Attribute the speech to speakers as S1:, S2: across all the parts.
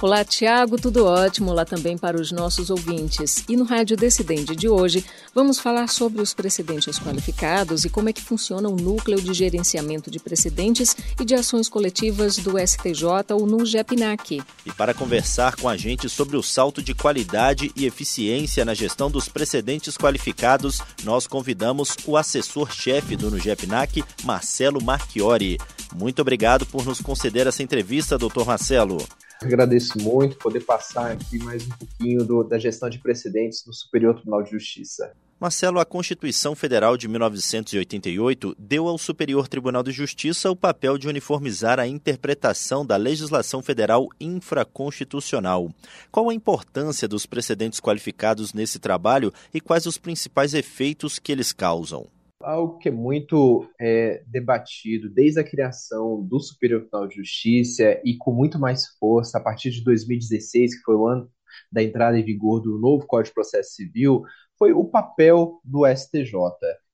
S1: Olá, Tiago, tudo ótimo lá também para os nossos ouvintes. E no Rádio Decidente de hoje, vamos falar sobre os precedentes qualificados e como é que funciona o núcleo de gerenciamento de precedentes e de ações coletivas do STJ ou no GEPNAC.
S2: E para conversar com a gente sobre o salto de qualidade e eficiência na gestão dos precedentes qualificados, nós convidamos o assessor-chefe do NUGEPNAC, Marcelo Marchiori. Muito obrigado por nos conceder essa entrevista, doutor Marcelo.
S3: Agradeço muito poder passar aqui mais um pouquinho do, da gestão de precedentes no Superior Tribunal de Justiça.
S2: Marcelo, a Constituição Federal de 1988 deu ao Superior Tribunal de Justiça o papel de uniformizar a interpretação da legislação federal infraconstitucional. Qual a importância dos precedentes qualificados nesse trabalho e quais os principais efeitos que eles causam?
S3: Algo que é muito é, debatido desde a criação do Superior Tribunal de Justiça e com muito mais força a partir de 2016, que foi o ano da entrada em vigor do novo Código de Processo Civil, foi o papel do STJ.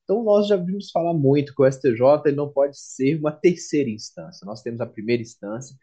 S3: Então, nós já vimos falar muito que o STJ não pode ser uma terceira instância. Nós temos a primeira instância,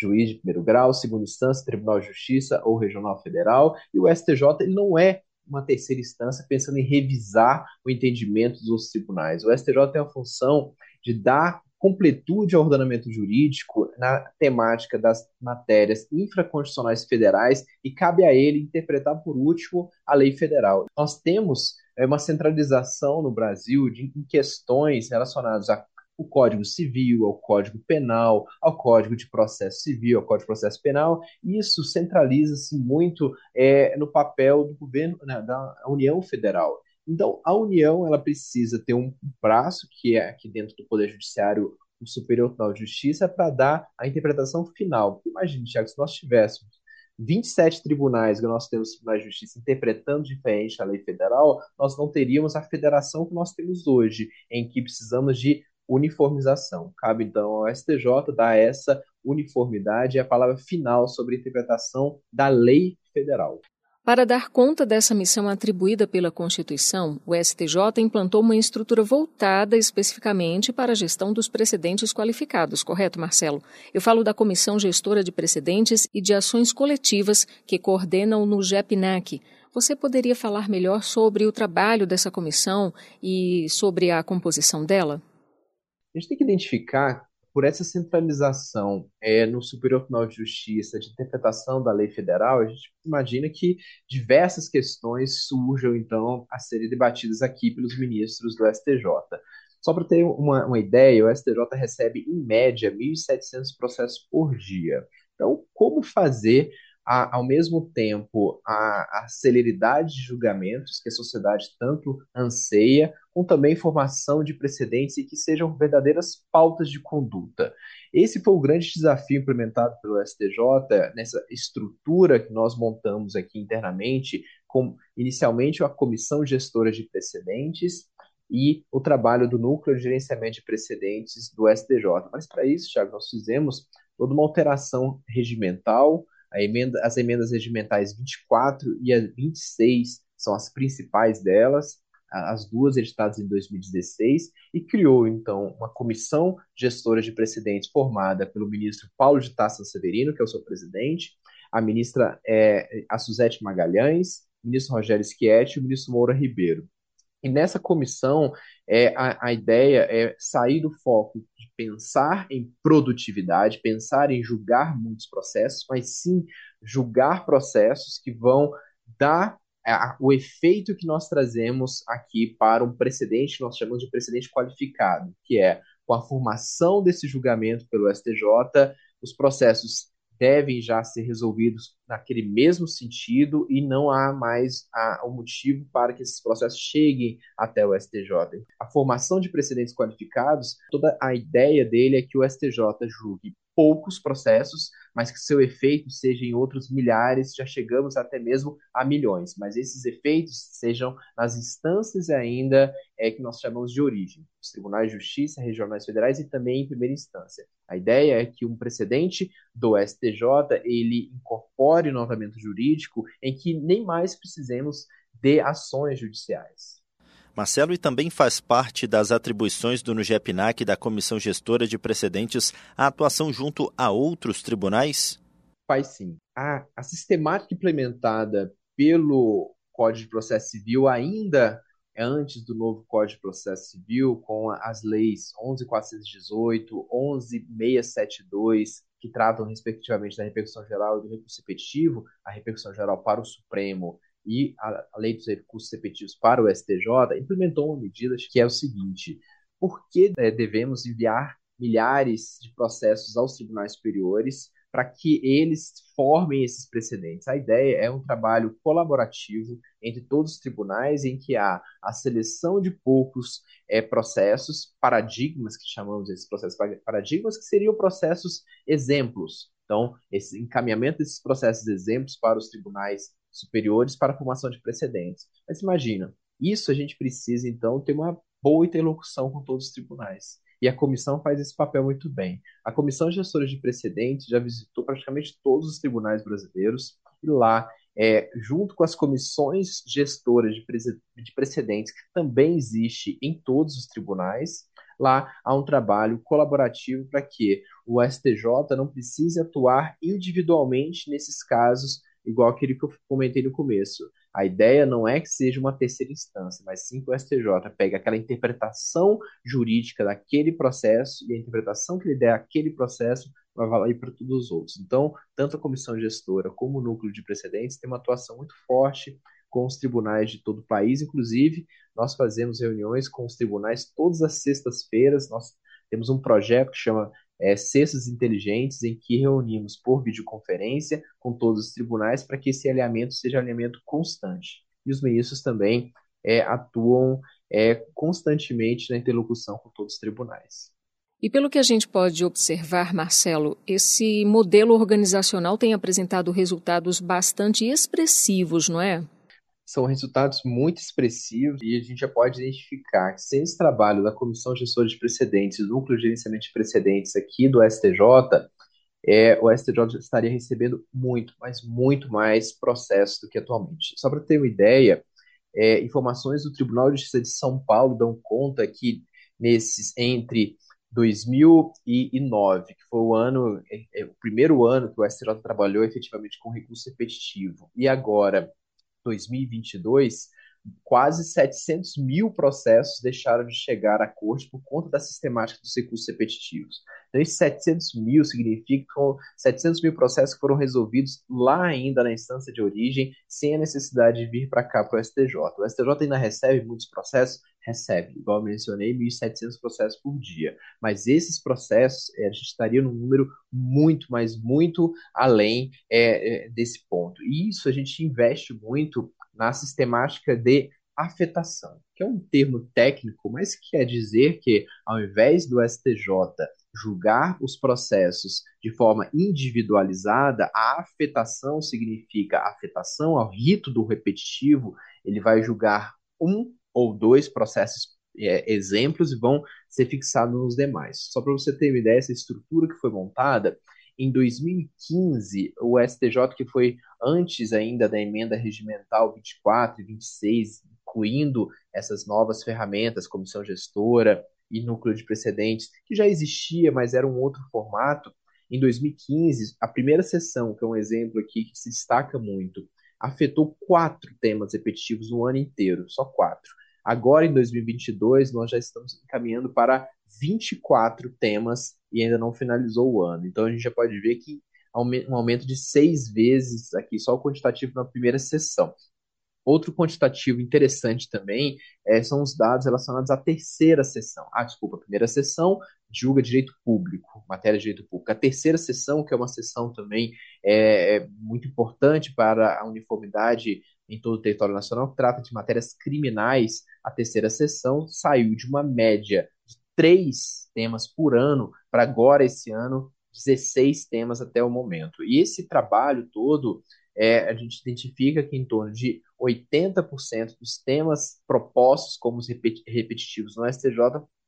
S3: juiz de primeiro grau, segunda instância, Tribunal de Justiça ou Regional Federal, e o STJ não é uma terceira instância pensando em revisar o entendimento dos tribunais. O STJ tem a função de dar completude ao ordenamento jurídico na temática das matérias infraconstitucionais federais e cabe a ele interpretar, por último, a lei federal. Nós temos é, uma centralização no Brasil de, em questões relacionadas a o Código Civil, ao Código Penal, ao Código de Processo Civil, ao Código de Processo Penal. Isso centraliza-se muito é, no papel do governo, né, da União Federal. Então, a União ela precisa ter um braço, que é aqui dentro do Poder Judiciário, o Superior Tribunal de Justiça, para dar a interpretação final. Imagine, Tiago, se nós tivéssemos 27 tribunais que nós temos de justiça interpretando diferente a lei federal, nós não teríamos a federação que nós temos hoje, em que precisamos de uniformização. Cabe então ao STJ dar essa uniformidade e a palavra final sobre a interpretação da lei federal.
S1: Para dar conta dessa missão atribuída pela Constituição, o STJ implantou uma estrutura voltada especificamente para a gestão dos precedentes qualificados, correto, Marcelo? Eu falo da Comissão Gestora de Precedentes e de Ações Coletivas que coordenam no GEPNAC. Você poderia falar melhor sobre o trabalho dessa comissão e sobre a composição dela?
S3: A gente tem que identificar, por essa centralização é, no Superior Tribunal de Justiça de interpretação da lei federal, a gente imagina que diversas questões surjam, então, a serem debatidas aqui pelos ministros do STJ. Só para ter uma, uma ideia, o STJ recebe, em média, 1.700 processos por dia. Então, como fazer a, ao mesmo tempo a, a, celeridade de julgamentos que a sociedade tanto anseia, com também formação de precedentes e que sejam verdadeiras pautas de conduta. Esse foi o grande desafio implementado pelo STJ nessa estrutura que nós montamos aqui internamente, com inicialmente a comissão gestora de precedentes e o trabalho do núcleo de gerenciamento de precedentes do STJ. Mas para isso, Thiago, nós fizemos toda uma alteração regimental, emenda, as emendas regimentais 24 e a 26 são as principais delas, as duas editadas em 2016, e criou, então, uma comissão gestora de precedentes formada pelo ministro Paulo de Tassa Severino, que é o seu presidente, a ministra é, a Suzete Magalhães, o ministro Rogério Schietti e o ministro Moura Ribeiro. E nessa comissão, é, a, a ideia é sair do foco de pensar em produtividade, pensar em julgar muitos processos, mas sim julgar processos que vão dar a, o efeito que nós trazemos aqui para um precedente nós chamamos de precedente qualificado, que é com a formação desse julgamento pelo STJ, os processos devem já ser resolvidos naquele mesmo sentido e não há mais o motivo para que esses processos cheguem até o STJ. A formação de precedentes qualificados, toda a ideia dele é que o STJ julgue poucos processos, mas que seu efeito seja em outros milhares, já chegamos até mesmo a milhões, mas esses efeitos sejam nas instâncias ainda é, que nós chamamos de origem, os tribunais de justiça, regionais federais e também em primeira instância. A ideia é que um precedente do STJ ele incorpore no ordenamento jurídico em que nem mais precisemos de ações judiciais.
S2: Marcelo, e também faz parte das atribuições do NUGEPNAC da Comissão Gestora de Precedentes a atuação junto a outros tribunais?
S3: Faz sim. A, a sistemática implementada pelo Código de Processo Civil ainda é antes do novo Código de Processo Civil, com as leis 11.418, 11.672, que tratam respectivamente da repercussão geral e do recurso repetitivo, a repercussão geral para o Supremo e a, lei dos recursos repetitivos para o STJ implementou uma medida que é o seguinte: por que é, devemos enviar milhares de processos aos tribunais superiores para que eles formem esses precedentes. A ideia é um trabalho colaborativo entre todos os tribunais, em que há a seleção de poucos é, processos, paradigmas, que chamamos esses processos paradigmas, que seriam processos exemplos. Então, esse encaminhamento desses processos exemplos para os tribunais superiores para a formação de precedentes. Mas imagina, isso a gente precisa, então, ter uma boa interlocução com todos os tribunais. E a comissão faz esse papel muito bem. A comissão gestora de precedentes já visitou praticamente todos os tribunais brasileiros e lá, é, junto com as comissões gestoras de, de precedentes, que também existe em todos os tribunais, lá há um trabalho colaborativo para que o STJ não precise atuar individualmente nesses casos igual aquele que eu comentei no começo. A ideia não é que seja uma terceira instância, mas sim que o STJ pegue aquela interpretação jurídica daquele processo e a interpretação que ele der àquele processo vai valer para todos os outros. Então, tanto a comissão gestora como o núcleo de precedentes tem uma atuação muito forte com os tribunais de todo o país, inclusive nós fazemos reuniões com os tribunais todas as sextas-feiras, nós temos um projeto que chama é, cestas inteligentes em que reunimos por videoconferência com todos os tribunais para que esse alinhamento seja alinhamento constante. E os ministros também é, atuam é, constantemente na interlocução com todos os tribunais.
S1: E pelo que a gente pode observar, Marcelo, esse modelo organizacional tem apresentado resultados bastante expressivos, não é?
S3: São resultados muito expressivos e a gente já pode identificar que sem esse trabalho da Comissão Gestora de Precedentes, do Núcleo de Gerenciamento de Precedentes aqui do STJ, é, o STJ estaria recebendo muito, mas muito mais processos do que atualmente. Só para ter uma ideia, é, informações do Tribunal de Justiça de São Paulo dão conta que nesses entre 2009, que foi o ano, é, é, o primeiro ano que o STJ trabalhou efetivamente com recurso repetitivo, e agora 2022, quase 700 mil processos deixaram de chegar à corte por conta da sistemática dos recursos repetitivos. Então, esses 700 mil significa que foram 700 mil processos que foram resolvidos lá ainda na instância de origem, sem a necessidade de vir para cá para o STJ. O STJ ainda recebe muitos processos? Recebe, igual eu mencionei, 1.700 processos por dia. Mas esses processos, é, a gente estaria num número muito, mas muito além é, é, desse ponto. E isso a gente investe muito na sistemática de afetação, que é um termo técnico, mas que quer dizer que, ao invés do STJ julgar os processos de forma individualizada, a afetação significa afetação ao rito do repetitivo, ele vai julgar um ou dois processos é, exemplos e vão ser fixados nos demais. Só para você ter uma ideia, essa estrutura que foi montada, em 2015, o STJ, que foi antes ainda da emenda regimental 24 e 26, incluindo essas novas ferramentas, comissão gestora e núcleo de precedentes, que já existia, mas era um outro formato. Em 2015, a primeira sessão, que é um exemplo aqui que se destaca muito, afetou quatro temas repetitivos no ano inteiro, só quatro. Agora, em 2022, nós já estamos caminhando para 24 temas e ainda não finalizou o ano. Então, a gente já pode ver que um aumento de seis vezes aqui, só o quantitativo na primeira sessão. Outro quantitativo interessante também é, são os dados relacionados à terceira sessão. Ah, desculpa, a primeira sessão julga direito público, matéria de direito público. A terceira sessão, que é uma sessão também é, é muito importante para a uniformidade em todo o território nacional, que trata de matérias criminais, a terceira sessão saiu de uma média de três temas por ano para agora, esse ano, 16 temas até o momento. E esse trabalho todo, é, a gente identifica que em torno de 80% dos temas propostos como repetitivos no STJ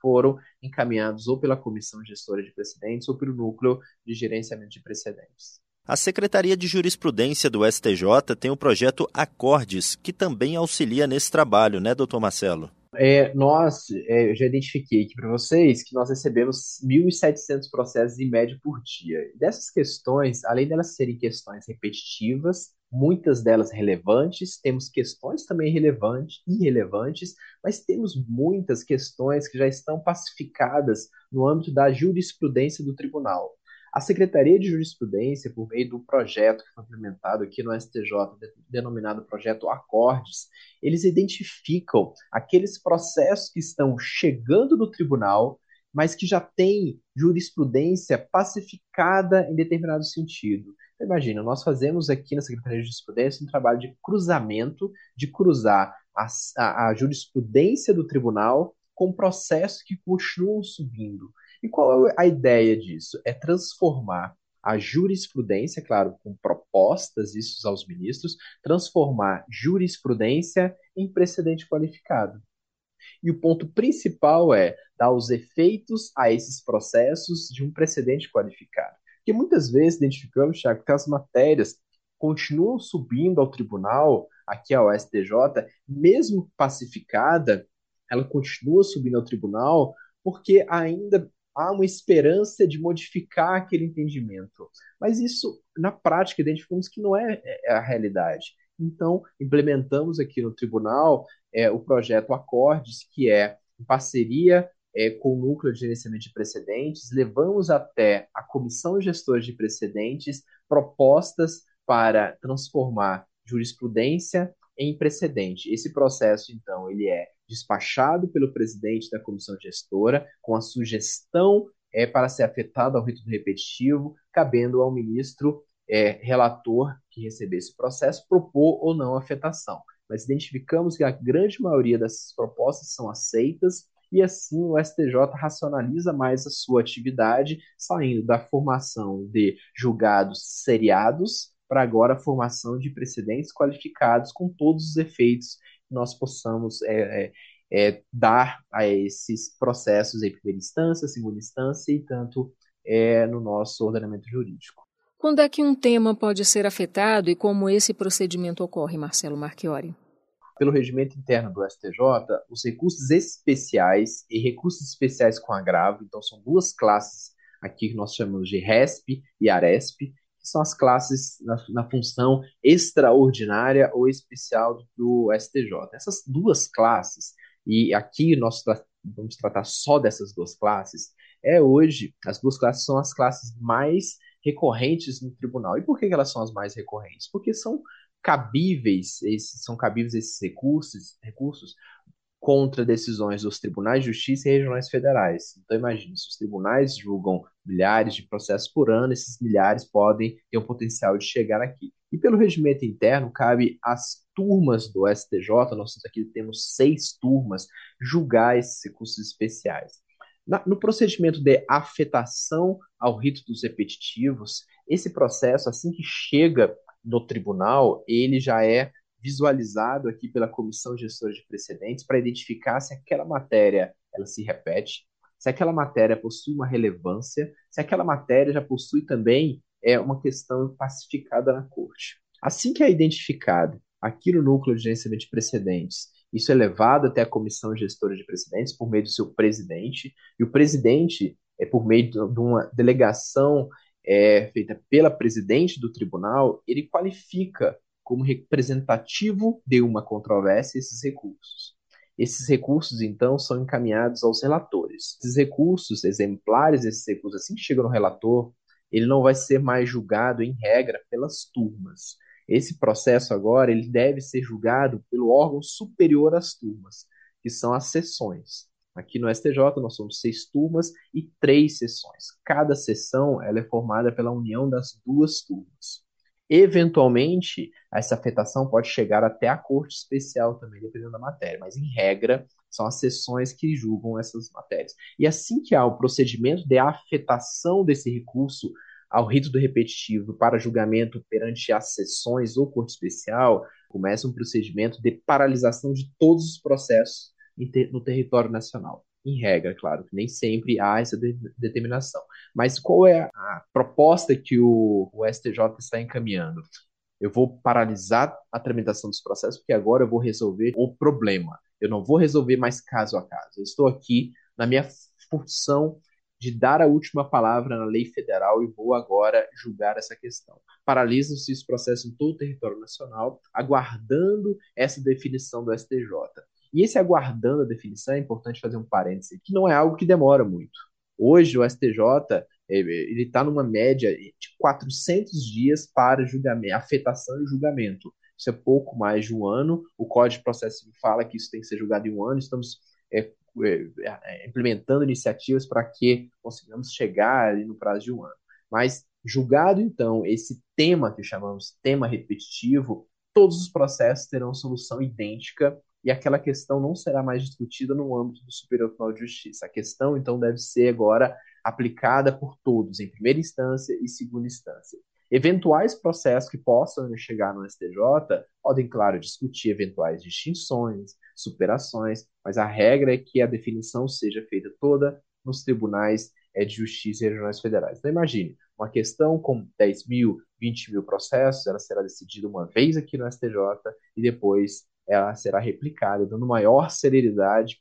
S3: foram encaminhados ou pela Comissão Gestora de Precedentes ou pelo Núcleo de Gerenciamento de Precedentes.
S2: A Secretaria de Jurisprudência do STJ tem o projeto Acordes, que também auxilia nesse trabalho, né, doutor Marcelo?
S3: É, nós, é, eu já identifiquei aqui para vocês que nós recebemos 1.700 processos em média por dia. Dessas questões, além delas serem questões repetitivas, muitas delas relevantes, temos questões também relevantes, irrelevantes, mas temos muitas questões que já estão pacificadas no âmbito da jurisprudência do tribunal. A Secretaria de Jurisprudência, por meio do projeto que foi implementado aqui no STJ, denominado Projeto Acordes, eles identificam aqueles processos que estão chegando no tribunal, mas que já têm jurisprudência pacificada em determinado sentido. Então, imagina, nós fazemos aqui na Secretaria de Jurisprudência um trabalho de cruzamento, de cruzar a, a, a jurisprudência do tribunal com processos que continuam subindo. E qual é a ideia disso? É transformar a jurisprudência, claro, com propostas, isso aos ministros, transformar jurisprudência em precedente qualificado. E o ponto principal é dar os efeitos a esses processos de um precedente qualificado. Porque muitas vezes identificamos, Thiago, que as matérias continuam subindo ao tribunal, aqui ao STJ, mesmo pacificada, ela continua subindo ao tribunal porque ainda há uma esperança de modificar aquele entendimento. Mas isso, na prática, identificamos que não é, é a realidade. Então, implementamos aqui no tribunal é, o projeto Acordes, que é em parceria é, com o Núcleo de Gerenciamento de Precedentes, levamos até a Comissão Gestora de Precedentes propostas para transformar jurisprudência em precedente. Esse processo, então, ele é despachado pelo presidente da comissão gestora, com a sugestão é, para ser afetado ao rito repetitivo, cabendo ao ministro é, relator que recebesse o processo propor ou não afetação. Mas identificamos que a grande maioria dessas propostas são aceitas e assim o STJ racionaliza mais a sua atividade, saindo da formação de julgados seriados para agora a formação de precedentes qualificados com todos os efeitos nós possamos é, é, é, dar a esses processos em primeira instância, segunda instância e tanto é, no nosso ordenamento jurídico.
S1: Quando é que um tema pode ser afetado e como esse procedimento ocorre, Marcelo Marchiori?
S3: Pelo regimento interno do STJ, os recursos especiais e recursos especiais com agravo, então são duas classes aqui que nós chamamos de RESP e ARESP, são as classes na, na, função extraordinária ou especial do STJ. Essas duas classes, e aqui nós tra vamos tratar só dessas duas classes, é hoje, as duas classes são as classes mais recorrentes no tribunal. E por que elas são as mais recorrentes? Porque são cabíveis, esses, são cabíveis esses recursos, recursos contra decisões dos tribunais de justiça e regionais federais. Então, imagine, se os tribunais julgam milhares de processos por ano, esses milhares podem ter o potencial de chegar aqui. E pelo regimento interno, cabe às turmas do STJ, nós aqui temos seis turmas, julgar esses recursos especiais. Na, no procedimento de afetação ao rito dos repetitivos, esse processo, assim que chega no tribunal, ele já é visualizado aqui pela comissão gestora de precedentes para identificar se aquela matéria ela se repete, se aquela matéria possui uma relevância, se aquela matéria já possui também é, uma questão pacificada na corte. Assim que é identificado aqui no núcleo de gerenciamento de precedentes, isso é levado até a comissão gestora de precedentes por meio do seu presidente, e o presidente, é por meio de uma delegação é, feita pela presidente do tribunal, ele qualifica como representativo de uma controvérsia esses recursos. Esses recursos, então, são encaminhados aos relatores. Esses recursos, exemplares desses recursos, assim que chegam no relator, ele não vai ser mais julgado, em regra, pelas turmas. Esse processo agora ele deve ser julgado pelo órgão superior às turmas, que são as sessões. Aqui no STJ nós somos seis turmas e três sessões. Cada sessão ela é formada pela união das duas turmas. Eventualmente, essa afetação pode chegar até a corte especial também, dependendo da matéria, mas em regra, são as sessões que julgam essas matérias. E assim que há o procedimento de afetação desse recurso ao rito do repetitivo para julgamento perante as sessões ou corte especial, começa um procedimento de paralisação de todos os processos no território nacional. Em regra, claro, que nem sempre há essa de determinação. Mas qual é a proposta que o, o STJ está encaminhando? Eu vou paralisar a tramitação dos processos, porque agora eu vou resolver o problema. Eu não vou resolver mais caso a caso. Eu estou aqui na minha função de dar a última palavra na lei federal e vou agora julgar essa questão. Paralisam-se os processos em todo o território nacional, aguardando essa definição do STJ. E esse aguardando a definição, é importante fazer um parêntese, que não é algo que demora muito. Hoje, o STJ ele está numa média de 400 dias para julgamento, afetação e julgamento. Isso é pouco mais de um ano. O Código de Processo fala que isso tem que ser julgado em um ano. Estamos é, é, é implementando iniciativas para que consigamos chegar ali no prazo de um ano. Mas julgado então esse tema que chamamos tema repetitivo, todos os processos terão solução idêntica e aquela questão não será mais discutida no âmbito do Superior Tribunal de Justiça. A questão, então, deve ser agora aplicada por todos, em primeira instância e segunda instância. Eventuais processos que possam chegar no STJ podem, claro, discutir eventuais distinções, superações, mas a regra é que a definição seja feita toda nos tribunais é, de justiça e regionais federais. Então, imagine, uma questão com 10 mil, 20 mil processos, ela será decidida uma vez aqui no STJ e depois ela será replicada, dando maior celeridade,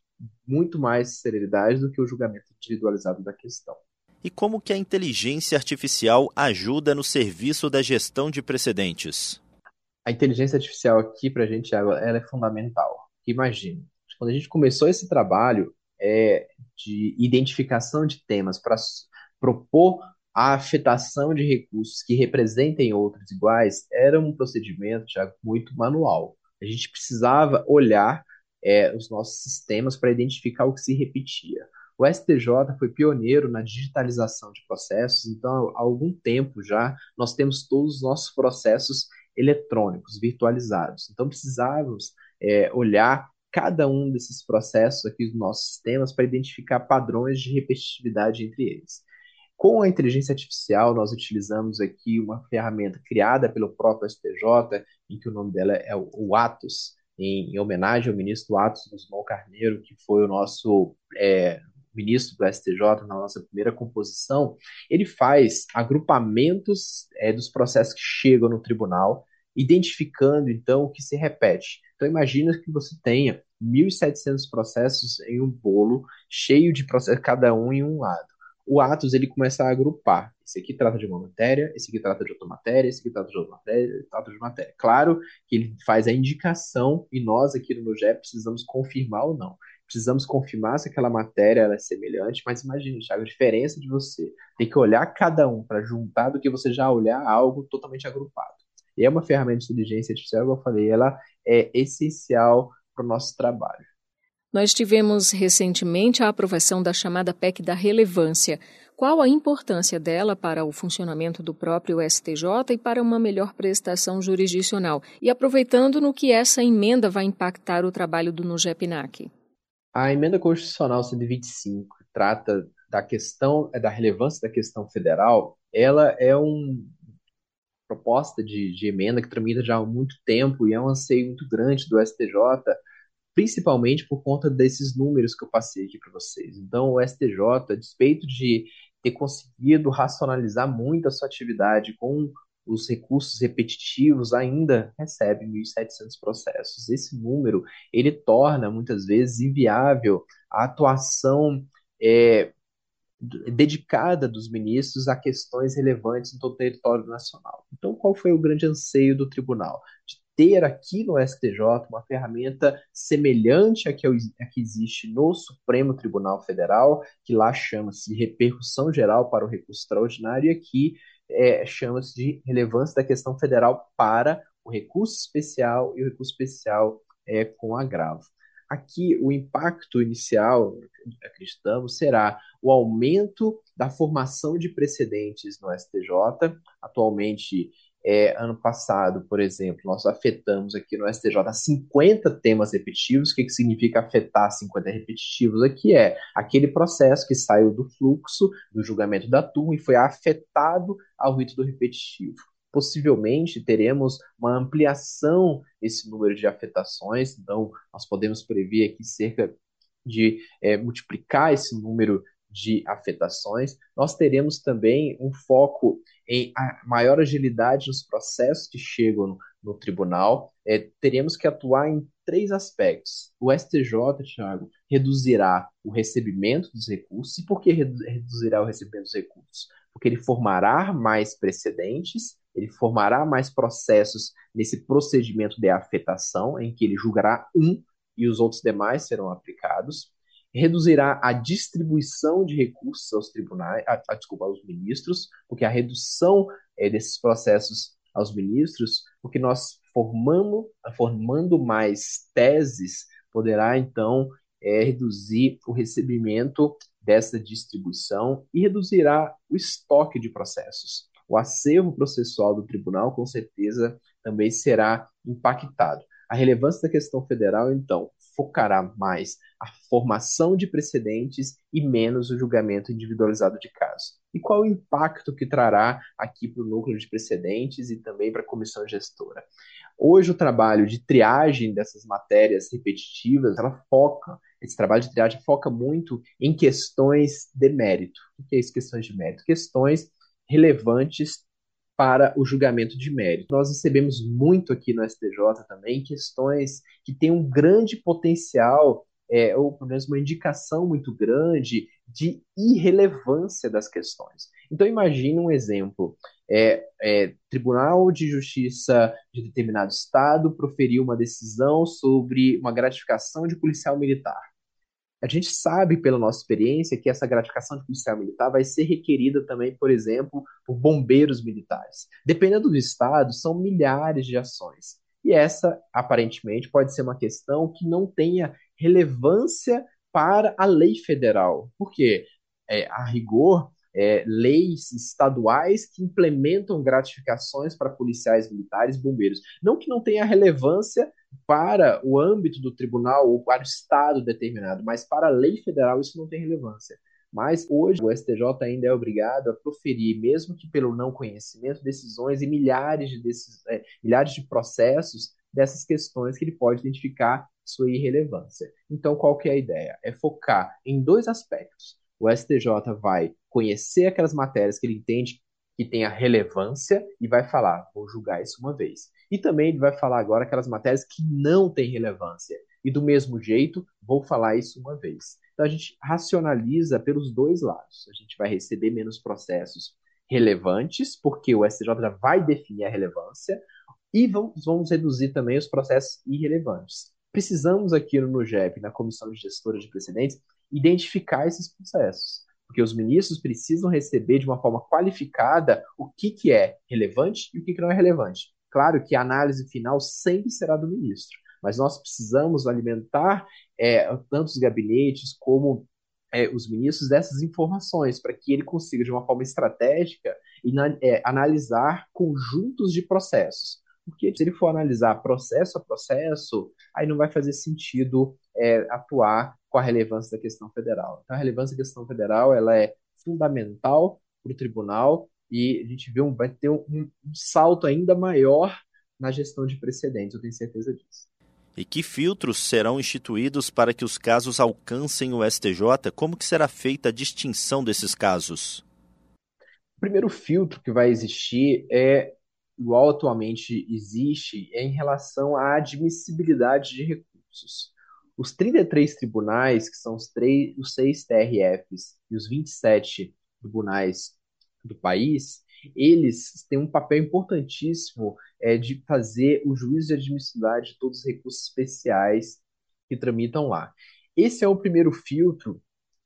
S3: muito mais celeridade do que o julgamento individualizado da questão.
S2: E como que a inteligência artificial ajuda no serviço da gestão de precedentes?
S3: A inteligência artificial aqui para a gente ela é fundamental. Imagine, quando a gente começou esse trabalho é, de identificação de temas para propor a afetação de recursos que representem outros iguais, era um procedimento já muito manual. A gente precisava olhar é, os nossos sistemas para identificar o que se repetia. O STJ foi pioneiro na digitalização de processos, então há algum tempo já nós temos todos os nossos processos eletrônicos, virtualizados. Então precisávamos é, olhar cada um desses processos aqui dos nossos sistemas para identificar padrões de repetitividade entre eles. Com a inteligência artificial, nós utilizamos aqui uma ferramenta criada pelo próprio STJ, em que o nome dela é o Atos, em, em homenagem ao ministro Atos Guzmão Carneiro, que foi o nosso é, ministro do STJ na nossa primeira composição. Ele faz agrupamentos é, dos processos que chegam no tribunal, identificando então o que se repete. Então imagina que você tenha 1.700 processos em um bolo cheio de processos, cada um em um lado o Atos ele começa a agrupar. Esse aqui trata de uma matéria, esse aqui trata de outra matéria, esse aqui trata de outra matéria, trata de matéria. Claro que ele faz a indicação e nós aqui no NUGEP precisamos confirmar ou não. Precisamos confirmar se aquela matéria é semelhante, mas imagine, Thiago, a diferença de você ter que olhar cada um para juntar do que você já olhar algo totalmente agrupado. E é uma ferramenta de inteligência artificial, como eu falei, ela é essencial para o nosso trabalho.
S1: Nós tivemos recentemente a aprovação da chamada PEC da relevância. Qual a importância dela para o funcionamento do próprio STJ e para uma melhor prestação jurisdicional? E aproveitando no que essa emenda vai impactar o trabalho do NUGEPNAC.
S3: A emenda constitucional 125 trata da questão, é da relevância da questão federal. Ela é uma proposta de, de emenda que tramita já há muito tempo e é um anseio muito grande do STJ principalmente por conta desses números que eu passei aqui para vocês. Então, o STJ, a despeito de ter conseguido racionalizar muito a sua atividade com os recursos repetitivos, ainda recebe 1.700 processos. Esse número ele torna muitas vezes inviável a atuação é, dedicada dos ministros a questões relevantes em todo o território nacional. Então, qual foi o grande anseio do tribunal? De ter aqui no STJ uma ferramenta semelhante à que, à que existe no Supremo Tribunal Federal, que lá chama-se repercussão geral para o recurso extraordinário, e aqui é, chama-se de relevância da questão federal para o recurso especial e o recurso especial é, com agravo. Aqui, o impacto inicial, acreditamos, será o aumento da formação de precedentes no STJ. Atualmente, é, ano passado, por exemplo, nós afetamos aqui no STJ 50 temas repetitivos. O que, que significa afetar 50 repetitivos? Aqui é aquele processo que saiu do fluxo do julgamento da turma e foi afetado ao rito do repetitivo. Possivelmente teremos uma ampliação desse número de afetações, então nós podemos prever aqui cerca de é, multiplicar esse número de afetações. Nós teremos também um foco em maior agilidade nos processos que chegam no, no tribunal. É, teremos que atuar em três aspectos. O STJ, Thiago, reduzirá o recebimento dos recursos. E por que reduzirá o recebimento dos recursos? Porque ele formará mais precedentes, ele formará mais processos nesse procedimento de afetação, em que ele julgará um e os outros demais serão aplicados reduzirá a distribuição de recursos aos tribunais, a, a, desculpa, aos ministros, porque a redução é, desses processos aos ministros, porque nós formando, formando mais teses, poderá então é, reduzir o recebimento dessa distribuição e reduzirá o estoque de processos. O acervo processual do tribunal, com certeza, também será impactado. A relevância da questão federal, então, focará mais a formação de precedentes e menos o julgamento individualizado de casos. E qual o impacto que trará aqui para o núcleo de precedentes e também para a comissão gestora? Hoje o trabalho de triagem dessas matérias repetitivas, ela foca, esse trabalho de triagem foca muito em questões de mérito. O que é isso, questões de mérito? Questões relevantes para o julgamento de mérito. Nós recebemos muito aqui no STJ também questões que têm um grande potencial, é, ou pelo menos uma indicação muito grande de irrelevância das questões. Então imagine um exemplo. É, é, Tribunal de Justiça de determinado estado proferiu uma decisão sobre uma gratificação de policial militar. A gente sabe, pela nossa experiência, que essa gratificação de policial militar vai ser requerida também, por exemplo, por bombeiros militares. Dependendo do estado, são milhares de ações. E essa, aparentemente, pode ser uma questão que não tenha relevância para a lei federal. Por quê? É, a rigor, é, leis estaduais que implementam gratificações para policiais militares bombeiros. Não que não tenha relevância para o âmbito do tribunal ou para o estado determinado, mas para a lei federal isso não tem relevância. Mas hoje o STJ ainda é obrigado a proferir, mesmo que pelo não conhecimento, decisões em milhares de, decis... é, milhares de processos dessas questões que ele pode identificar sua irrelevância. Então, qual que é a ideia? É focar em dois aspectos. O STJ vai conhecer aquelas matérias que ele entende que tenha relevância e vai falar, vou julgar isso uma vez. E também ele vai falar agora aquelas matérias que não têm relevância. E do mesmo jeito, vou falar isso uma vez. Então a gente racionaliza pelos dois lados. A gente vai receber menos processos relevantes, porque o STJ vai definir a relevância, e vamos, vamos reduzir também os processos irrelevantes. Precisamos aqui no GEP, na Comissão de Gestora de Precedentes, identificar esses processos porque os ministros precisam receber de uma forma qualificada o que, que é relevante e o que, que não é relevante. Claro que a análise final sempre será do ministro, mas nós precisamos alimentar é, tanto os gabinetes como é, os ministros dessas informações para que ele consiga, de uma forma estratégica, é, analisar conjuntos de processos. Porque se ele for analisar processo a processo, aí não vai fazer sentido é, atuar com a relevância da questão federal. Então, a relevância da questão federal ela é fundamental para o tribunal e a gente vê um, vai ter um, um salto ainda maior na gestão de precedentes, eu tenho certeza disso.
S2: E que filtros serão instituídos para que os casos alcancem o STJ? Como que será feita a distinção desses casos?
S3: O primeiro filtro que vai existir é igual atualmente existe é em relação à admissibilidade de recursos. Os 33 tribunais, que são os, 3, os 6 TRFs e os 27 tribunais do país, eles têm um papel importantíssimo é, de fazer o juízo de admissibilidade de todos os recursos especiais que tramitam lá. Esse é o primeiro filtro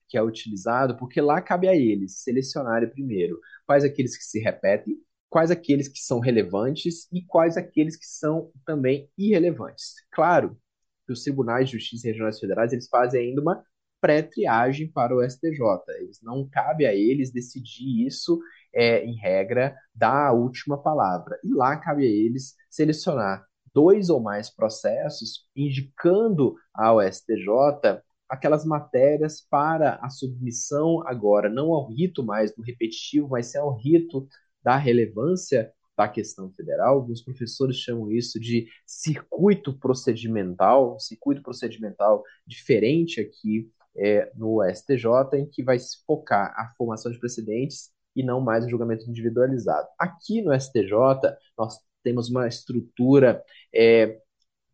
S3: que é utilizado, porque lá cabe a eles selecionarem primeiro quais aqueles que se repetem, quais aqueles que são relevantes e quais aqueles que são também irrelevantes. Claro que os tribunais de justiça regionais federais eles fazem ainda uma pré-triagem para o STJ. Eles não cabe a eles decidir isso é, em regra, dá a última palavra. E lá cabe a eles selecionar dois ou mais processos, indicando ao STJ aquelas matérias para a submissão agora, não ao rito mais do repetitivo, mas sim ao rito da relevância da questão federal. Alguns professores chamam isso de circuito procedimental, circuito procedimental diferente aqui é, no STJ, em que vai se focar a formação de precedentes e não mais o julgamento individualizado. Aqui no STJ, nós temos uma estrutura é,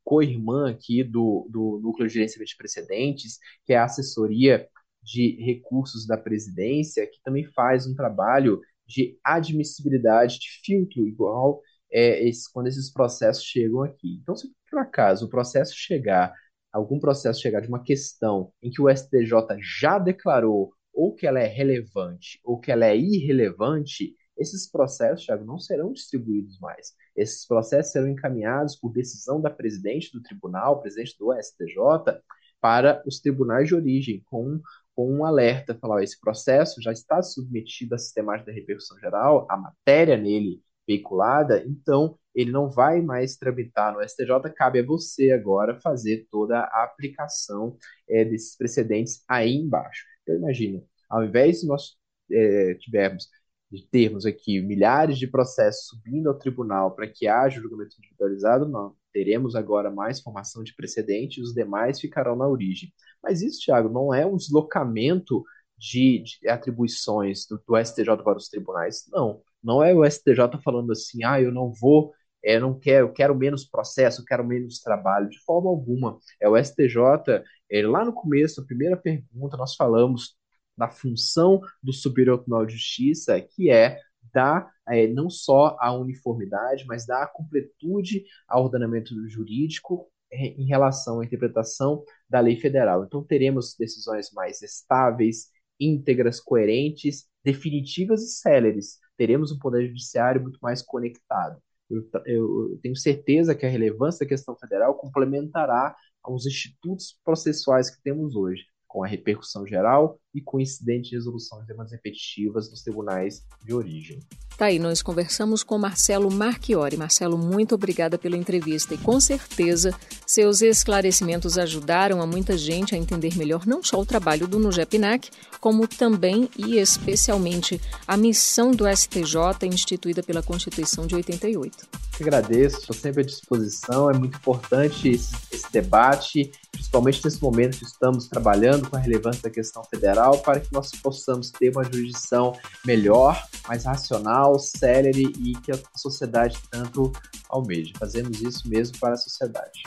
S3: co-irmã aqui do, do Núcleo de Gerenciamento de Precedentes, que é a assessoria de recursos da presidência, que também faz um trabalho de admissibilidade, de filtro, igual é, esse, quando esses processos chegam aqui. Então, se por acaso o processo chegar, algum processo chegar de uma questão em que o STJ já declarou ou que ela é relevante ou que ela é irrelevante, esses processos, Thiago, não serão distribuídos mais. Esses processos serão encaminhados por decisão da presidente do tribunal, presidente do STJ, para os tribunais de origem, com, com um alerta, falar, esse processo já está submetido à sistemática da repercussão geral, a matéria nele veiculada, então ele não vai mais tramitar no STJ, cabe a você agora fazer toda a aplicação é, desses precedentes aí embaixo. Então imagina, ao invés de nós é, tivermos de termos aqui milhares de processos subindo ao tribunal para que haja julgamento individualizado, não. Teremos agora mais formação de precedente e os demais ficarão na origem. Mas isso, Thiago, não é um deslocamento de, de atribuições do, do, STJ para os tribunais. Não. Não é o STJ falando assim, ah, eu não vou, é, não quero, eu quero menos processo, eu quero menos trabalho. De forma alguma. É o STJ, é, lá no começo, a primeira pergunta, nós falamos da função do Superior Tribunal de Justiça, que é dar é, não só a uniformidade, mas dar a completude ao ordenamento jurídico em relação à interpretação da lei federal. Então, teremos decisões mais estáveis, íntegras, coerentes, definitivas e céleres. Teremos um poder judiciário muito mais conectado. Eu, eu, tenho certeza que a relevância da questão federal complementará aos institutos processuais que temos hoje com a repercussão geral e com incidente de resolução de demandas repetitivas nos tribunais de origem.
S1: Tá aí, nós conversamos com Marcelo Marchiori. Marcelo, muito obrigada pela entrevista e com certeza seus esclarecimentos ajudaram a muita gente a entender melhor não só o trabalho do NUGEPNAC, como também e especialmente a missão do STJ instituída pela Constituição de 88.
S3: Eu agradeço, estou sempre à disposição, é muito importante esse, esse debate, principalmente nesse momento que estamos trabalhando com a relevância da questão federal, para que nós possamos ter uma jurisdição melhor, mais racional, célere e que a sociedade tanto almeja. Fazemos isso mesmo para a sociedade.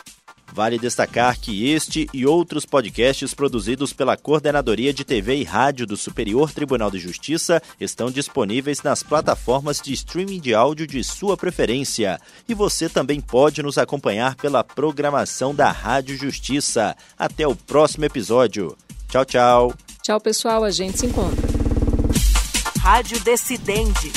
S2: Vale destacar que este e outros podcasts produzidos pela Coordenadoria de TV e Rádio do Superior Tribunal de Justiça estão disponíveis nas plataformas de streaming de áudio de sua preferência. E você também pode nos acompanhar pela programação da Rádio Justiça. Até o próximo episódio. Tchau, tchau.
S1: Tchau, pessoal. A gente se encontra.
S4: Rádio Decidente